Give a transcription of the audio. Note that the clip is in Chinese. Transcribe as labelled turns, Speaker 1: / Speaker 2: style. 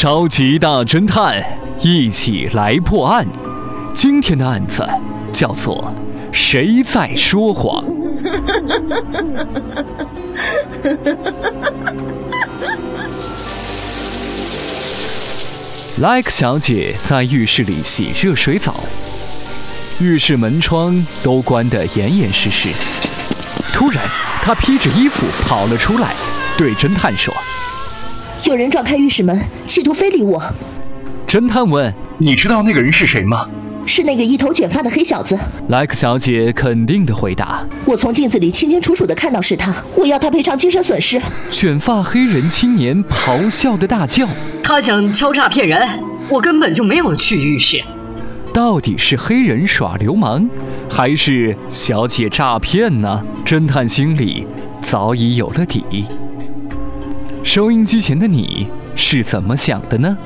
Speaker 1: 召集大侦探一起来破案。今天的案子叫做“谁在说谎”。Like 小姐在浴室里洗热水澡，浴室门窗都关得严严实实。突然，她披着衣服跑了出来，对侦探说：“
Speaker 2: 有人撞开浴室门，企图非礼我。”
Speaker 1: 侦探问：“
Speaker 3: 你知道那个人是谁吗？”“
Speaker 2: 是那个一头卷发的黑小子。
Speaker 1: ”Like 小姐肯定的回答：“
Speaker 2: 我从镜子里清清楚楚的看到是他，我要他赔偿精神损失。”
Speaker 1: 卷发黑人青年咆哮的大叫。
Speaker 4: 他想敲诈骗人，我根本就没有去浴室。
Speaker 1: 到底是黑人耍流氓，还是小姐诈骗呢？侦探心里早已有了底。收音机前的你是怎么想的呢？